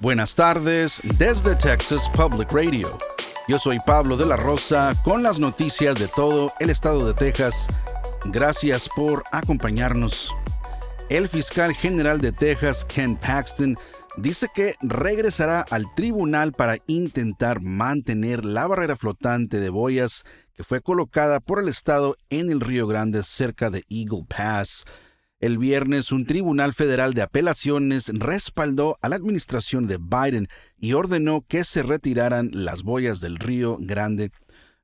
Buenas tardes desde Texas Public Radio. Yo soy Pablo de la Rosa con las noticias de todo el estado de Texas. Gracias por acompañarnos. El fiscal general de Texas, Ken Paxton, dice que regresará al tribunal para intentar mantener la barrera flotante de boyas que fue colocada por el estado en el Río Grande cerca de Eagle Pass. El viernes, un tribunal federal de apelaciones respaldó a la administración de Biden y ordenó que se retiraran las boyas del Río Grande.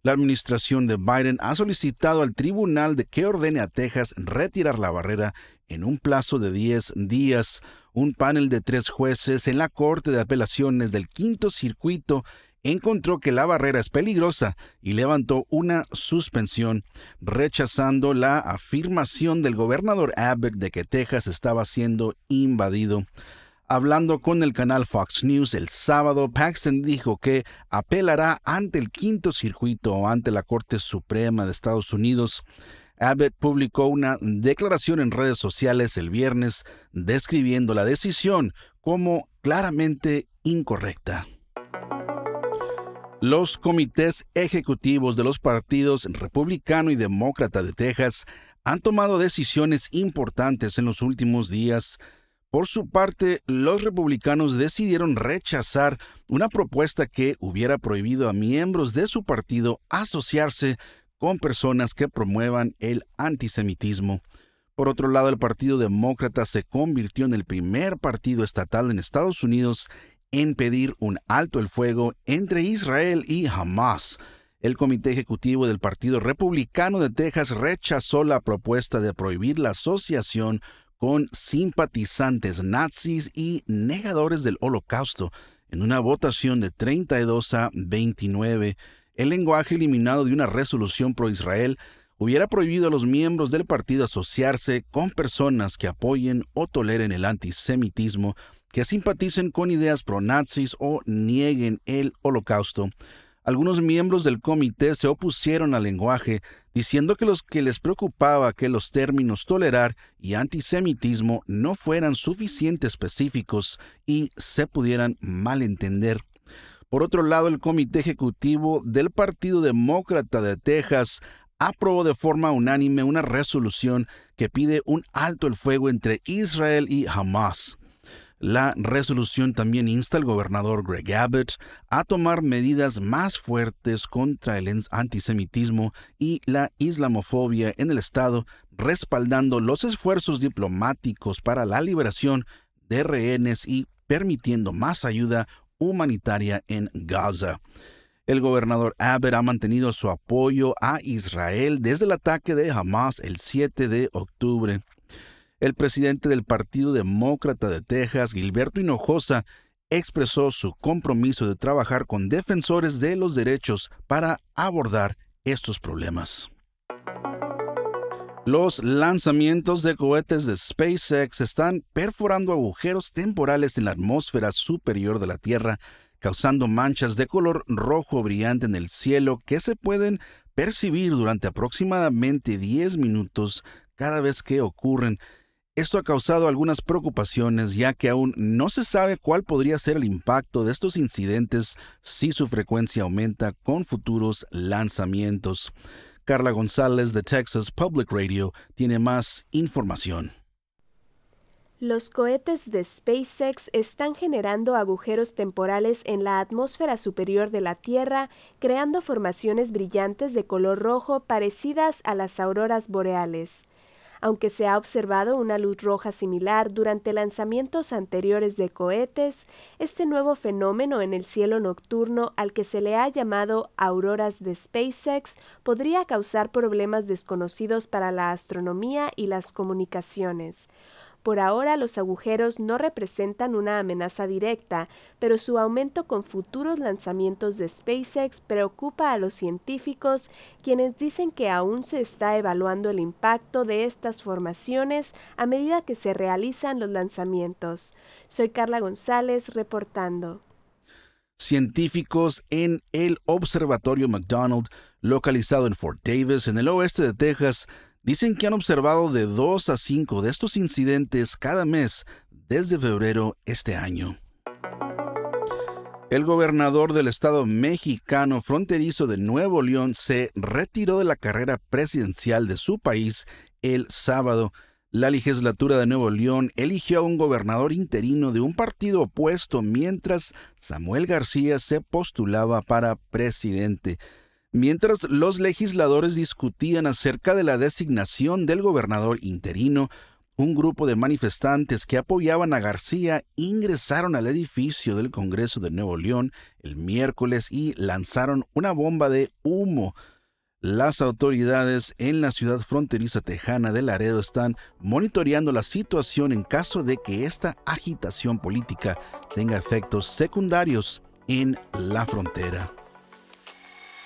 La administración de Biden ha solicitado al tribunal de que ordene a Texas retirar la barrera en un plazo de 10 días. Un panel de tres jueces en la Corte de Apelaciones del Quinto Circuito encontró que la barrera es peligrosa y levantó una suspensión, rechazando la afirmación del gobernador Abbott de que Texas estaba siendo invadido. Hablando con el canal Fox News el sábado, Paxton dijo que apelará ante el quinto circuito o ante la Corte Suprema de Estados Unidos. Abbott publicó una declaración en redes sociales el viernes describiendo la decisión como claramente incorrecta. Los comités ejecutivos de los partidos republicano y demócrata de Texas han tomado decisiones importantes en los últimos días. Por su parte, los republicanos decidieron rechazar una propuesta que hubiera prohibido a miembros de su partido asociarse con personas que promuevan el antisemitismo. Por otro lado, el Partido Demócrata se convirtió en el primer partido estatal en Estados Unidos en pedir un alto el fuego entre Israel y Hamas. El Comité Ejecutivo del Partido Republicano de Texas rechazó la propuesta de prohibir la asociación con simpatizantes nazis y negadores del holocausto en una votación de 32 a 29. El lenguaje eliminado de una resolución pro-Israel hubiera prohibido a los miembros del partido asociarse con personas que apoyen o toleren el antisemitismo que simpaticen con ideas pro-nazis o nieguen el holocausto. Algunos miembros del comité se opusieron al lenguaje, diciendo que los que les preocupaba que los términos tolerar y antisemitismo no fueran suficientemente específicos y se pudieran malentender. Por otro lado, el Comité Ejecutivo del Partido Demócrata de Texas aprobó de forma unánime una resolución que pide un alto el fuego entre Israel y Hamas. La resolución también insta al gobernador Greg Abbott a tomar medidas más fuertes contra el antisemitismo y la islamofobia en el estado, respaldando los esfuerzos diplomáticos para la liberación de rehenes y permitiendo más ayuda humanitaria en Gaza. El gobernador Abbott ha mantenido su apoyo a Israel desde el ataque de Hamas el 7 de octubre. El presidente del Partido Demócrata de Texas, Gilberto Hinojosa, expresó su compromiso de trabajar con defensores de los derechos para abordar estos problemas. Los lanzamientos de cohetes de SpaceX están perforando agujeros temporales en la atmósfera superior de la Tierra, causando manchas de color rojo brillante en el cielo que se pueden percibir durante aproximadamente 10 minutos cada vez que ocurren. Esto ha causado algunas preocupaciones ya que aún no se sabe cuál podría ser el impacto de estos incidentes si su frecuencia aumenta con futuros lanzamientos. Carla González de Texas Public Radio tiene más información. Los cohetes de SpaceX están generando agujeros temporales en la atmósfera superior de la Tierra, creando formaciones brillantes de color rojo parecidas a las auroras boreales aunque se ha observado una luz roja similar durante lanzamientos anteriores de cohetes, este nuevo fenómeno en el cielo nocturno al que se le ha llamado auroras de SpaceX podría causar problemas desconocidos para la astronomía y las comunicaciones. Por ahora los agujeros no representan una amenaza directa, pero su aumento con futuros lanzamientos de SpaceX preocupa a los científicos, quienes dicen que aún se está evaluando el impacto de estas formaciones a medida que se realizan los lanzamientos. Soy Carla González reportando. Científicos en el Observatorio McDonald, localizado en Fort Davis, en el oeste de Texas, Dicen que han observado de 2 a 5 de estos incidentes cada mes desde febrero este año. El gobernador del estado mexicano fronterizo de Nuevo León se retiró de la carrera presidencial de su país el sábado. La legislatura de Nuevo León eligió a un gobernador interino de un partido opuesto mientras Samuel García se postulaba para presidente. Mientras los legisladores discutían acerca de la designación del gobernador interino, un grupo de manifestantes que apoyaban a García ingresaron al edificio del Congreso de Nuevo León el miércoles y lanzaron una bomba de humo. Las autoridades en la ciudad fronteriza tejana de Laredo están monitoreando la situación en caso de que esta agitación política tenga efectos secundarios en la frontera.